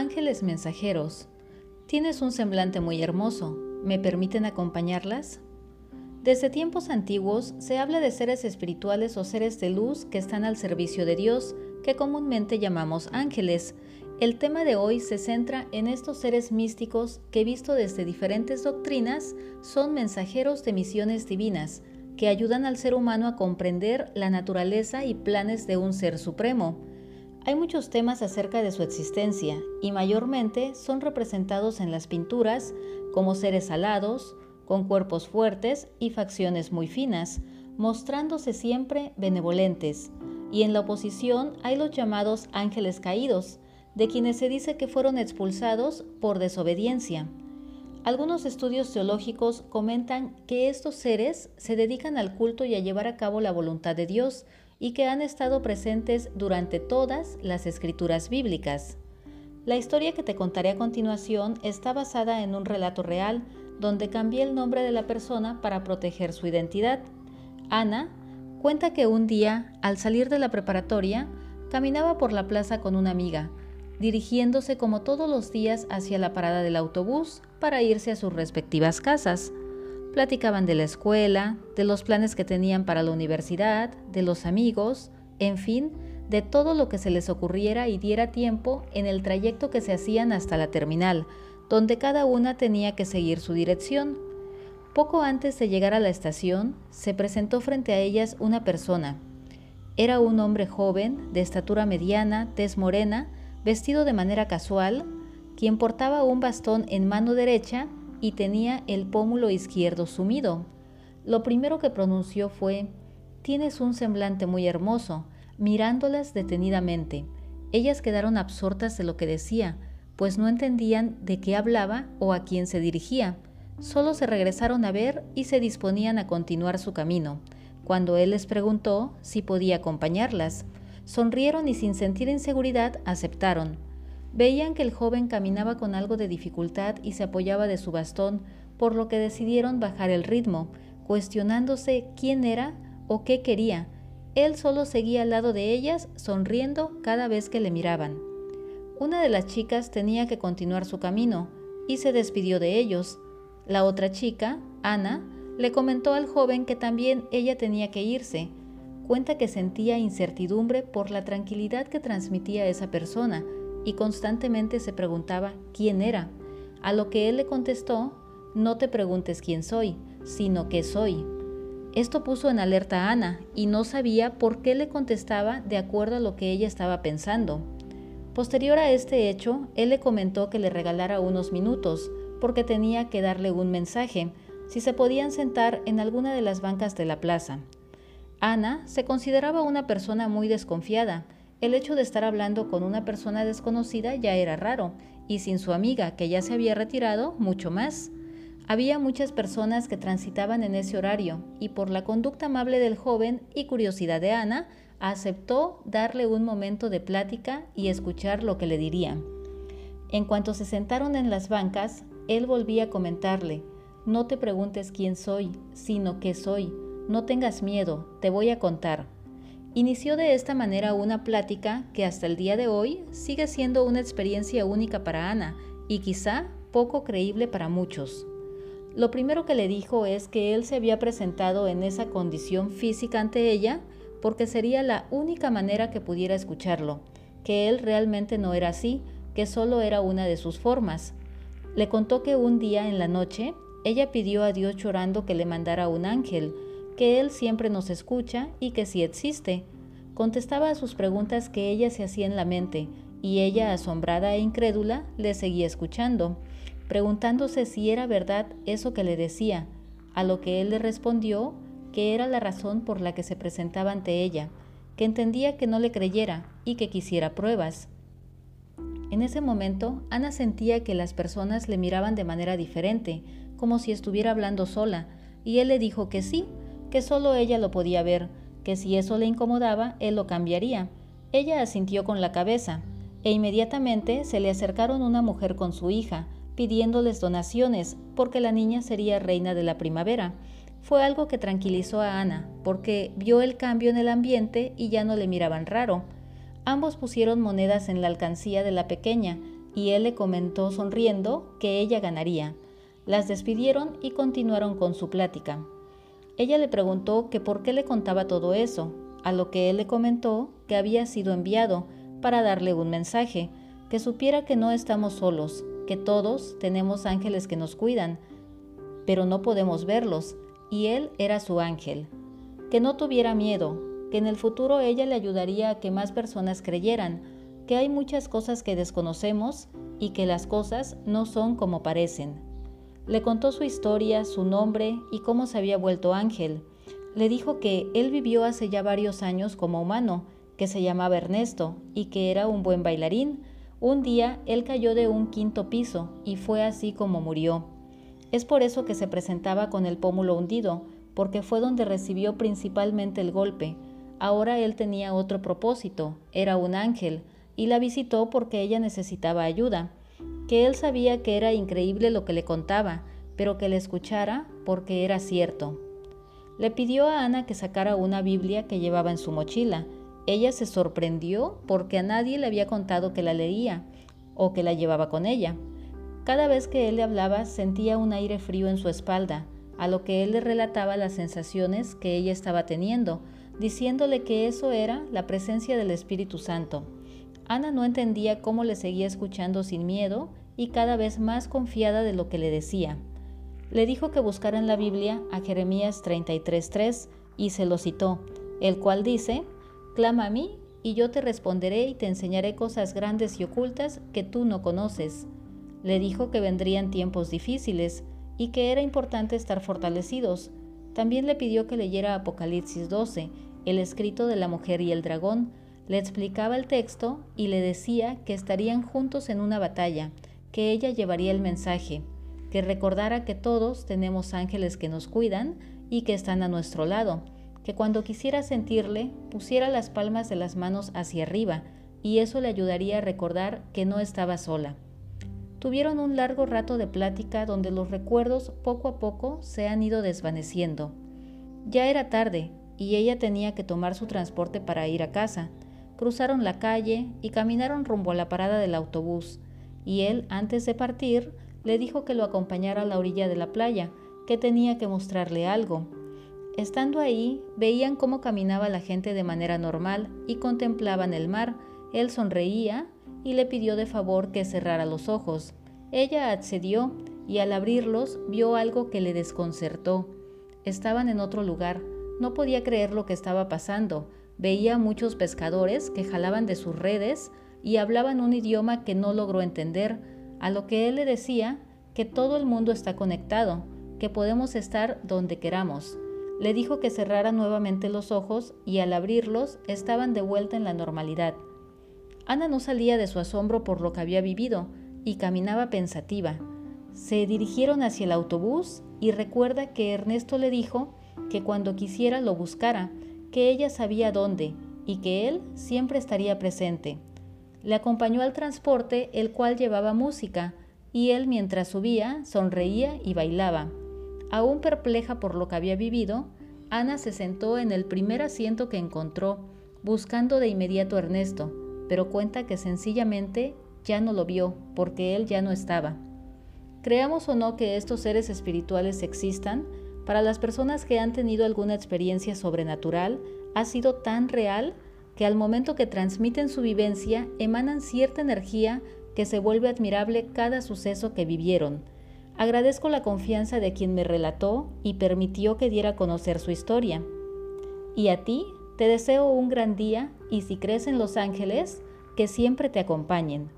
Ángeles mensajeros, tienes un semblante muy hermoso. ¿Me permiten acompañarlas? Desde tiempos antiguos se habla de seres espirituales o seres de luz que están al servicio de Dios, que comúnmente llamamos ángeles. El tema de hoy se centra en estos seres místicos que, visto desde diferentes doctrinas, son mensajeros de misiones divinas, que ayudan al ser humano a comprender la naturaleza y planes de un ser supremo. Hay muchos temas acerca de su existencia y mayormente son representados en las pinturas como seres alados, con cuerpos fuertes y facciones muy finas, mostrándose siempre benevolentes. Y en la oposición hay los llamados ángeles caídos, de quienes se dice que fueron expulsados por desobediencia. Algunos estudios teológicos comentan que estos seres se dedican al culto y a llevar a cabo la voluntad de Dios y que han estado presentes durante todas las escrituras bíblicas. La historia que te contaré a continuación está basada en un relato real donde cambié el nombre de la persona para proteger su identidad. Ana cuenta que un día, al salir de la preparatoria, caminaba por la plaza con una amiga, dirigiéndose como todos los días hacia la parada del autobús para irse a sus respectivas casas. Platicaban de la escuela, de los planes que tenían para la universidad, de los amigos, en fin, de todo lo que se les ocurriera y diera tiempo en el trayecto que se hacían hasta la terminal, donde cada una tenía que seguir su dirección. Poco antes de llegar a la estación, se presentó frente a ellas una persona. Era un hombre joven, de estatura mediana, tez morena, vestido de manera casual, quien portaba un bastón en mano derecha y tenía el pómulo izquierdo sumido. Lo primero que pronunció fue, Tienes un semblante muy hermoso, mirándolas detenidamente. Ellas quedaron absortas de lo que decía, pues no entendían de qué hablaba o a quién se dirigía. Solo se regresaron a ver y se disponían a continuar su camino, cuando él les preguntó si podía acompañarlas. Sonrieron y sin sentir inseguridad aceptaron. Veían que el joven caminaba con algo de dificultad y se apoyaba de su bastón, por lo que decidieron bajar el ritmo, cuestionándose quién era o qué quería. Él solo seguía al lado de ellas, sonriendo cada vez que le miraban. Una de las chicas tenía que continuar su camino y se despidió de ellos. La otra chica, Ana, le comentó al joven que también ella tenía que irse. Cuenta que sentía incertidumbre por la tranquilidad que transmitía esa persona y constantemente se preguntaba quién era, a lo que él le contestó, no te preguntes quién soy, sino qué soy. Esto puso en alerta a Ana y no sabía por qué le contestaba de acuerdo a lo que ella estaba pensando. Posterior a este hecho, él le comentó que le regalara unos minutos, porque tenía que darle un mensaje, si se podían sentar en alguna de las bancas de la plaza. Ana se consideraba una persona muy desconfiada. El hecho de estar hablando con una persona desconocida ya era raro, y sin su amiga, que ya se había retirado, mucho más. Había muchas personas que transitaban en ese horario, y por la conducta amable del joven y curiosidad de Ana, aceptó darle un momento de plática y escuchar lo que le diría. En cuanto se sentaron en las bancas, él volvía a comentarle, no te preguntes quién soy, sino qué soy, no tengas miedo, te voy a contar. Inició de esta manera una plática que hasta el día de hoy sigue siendo una experiencia única para Ana y quizá poco creíble para muchos. Lo primero que le dijo es que él se había presentado en esa condición física ante ella porque sería la única manera que pudiera escucharlo, que él realmente no era así, que solo era una de sus formas. Le contó que un día en la noche ella pidió a Dios llorando que le mandara un ángel, que Él siempre nos escucha y que sí existe. Contestaba a sus preguntas que ella se hacía en la mente, y ella, asombrada e incrédula, le seguía escuchando, preguntándose si era verdad eso que le decía, a lo que él le respondió que era la razón por la que se presentaba ante ella, que entendía que no le creyera y que quisiera pruebas. En ese momento, Ana sentía que las personas le miraban de manera diferente, como si estuviera hablando sola, y él le dijo que sí, que solo ella lo podía ver, que si eso le incomodaba, él lo cambiaría. Ella asintió con la cabeza, e inmediatamente se le acercaron una mujer con su hija, pidiéndoles donaciones, porque la niña sería reina de la primavera. Fue algo que tranquilizó a Ana, porque vio el cambio en el ambiente y ya no le miraban raro. Ambos pusieron monedas en la alcancía de la pequeña, y él le comentó sonriendo que ella ganaría. Las despidieron y continuaron con su plática. Ella le preguntó que por qué le contaba todo eso, a lo que él le comentó que había sido enviado para darle un mensaje, que supiera que no estamos solos, que todos tenemos ángeles que nos cuidan, pero no podemos verlos, y él era su ángel. Que no tuviera miedo, que en el futuro ella le ayudaría a que más personas creyeran, que hay muchas cosas que desconocemos y que las cosas no son como parecen. Le contó su historia, su nombre y cómo se había vuelto ángel. Le dijo que él vivió hace ya varios años como humano, que se llamaba Ernesto y que era un buen bailarín. Un día él cayó de un quinto piso y fue así como murió. Es por eso que se presentaba con el pómulo hundido, porque fue donde recibió principalmente el golpe. Ahora él tenía otro propósito, era un ángel, y la visitó porque ella necesitaba ayuda, que él sabía que era increíble lo que le contaba, pero que le escuchara porque era cierto. Le pidió a Ana que sacara una Biblia que llevaba en su mochila, ella se sorprendió porque a nadie le había contado que la leía o que la llevaba con ella. Cada vez que él le hablaba sentía un aire frío en su espalda, a lo que él le relataba las sensaciones que ella estaba teniendo, diciéndole que eso era la presencia del Espíritu Santo. Ana no entendía cómo le seguía escuchando sin miedo y cada vez más confiada de lo que le decía. Le dijo que buscara en la Biblia a Jeremías 33.3 y se lo citó, el cual dice, Clama a mí, y yo te responderé y te enseñaré cosas grandes y ocultas que tú no conoces. Le dijo que vendrían tiempos difíciles y que era importante estar fortalecidos. También le pidió que leyera Apocalipsis 12, el escrito de la mujer y el dragón. Le explicaba el texto y le decía que estarían juntos en una batalla, que ella llevaría el mensaje, que recordara que todos tenemos ángeles que nos cuidan y que están a nuestro lado que cuando quisiera sentirle pusiera las palmas de las manos hacia arriba y eso le ayudaría a recordar que no estaba sola. Tuvieron un largo rato de plática donde los recuerdos poco a poco se han ido desvaneciendo. Ya era tarde y ella tenía que tomar su transporte para ir a casa. Cruzaron la calle y caminaron rumbo a la parada del autobús, y él, antes de partir, le dijo que lo acompañara a la orilla de la playa, que tenía que mostrarle algo, Estando ahí, veían cómo caminaba la gente de manera normal y contemplaban el mar. Él sonreía y le pidió de favor que cerrara los ojos. Ella accedió y al abrirlos vio algo que le desconcertó. Estaban en otro lugar. No podía creer lo que estaba pasando. Veía muchos pescadores que jalaban de sus redes y hablaban un idioma que no logró entender, a lo que él le decía que todo el mundo está conectado, que podemos estar donde queramos le dijo que cerrara nuevamente los ojos y al abrirlos estaban de vuelta en la normalidad. Ana no salía de su asombro por lo que había vivido y caminaba pensativa. Se dirigieron hacia el autobús y recuerda que Ernesto le dijo que cuando quisiera lo buscara, que ella sabía dónde y que él siempre estaría presente. Le acompañó al transporte, el cual llevaba música, y él mientras subía sonreía y bailaba. Aún perpleja por lo que había vivido, Ana se sentó en el primer asiento que encontró, buscando de inmediato a Ernesto, pero cuenta que sencillamente ya no lo vio porque él ya no estaba. Creamos o no que estos seres espirituales existan, para las personas que han tenido alguna experiencia sobrenatural, ha sido tan real que al momento que transmiten su vivencia emanan cierta energía que se vuelve admirable cada suceso que vivieron Agradezco la confianza de quien me relató y permitió que diera a conocer su historia. Y a ti te deseo un gran día y si crees en los ángeles, que siempre te acompañen.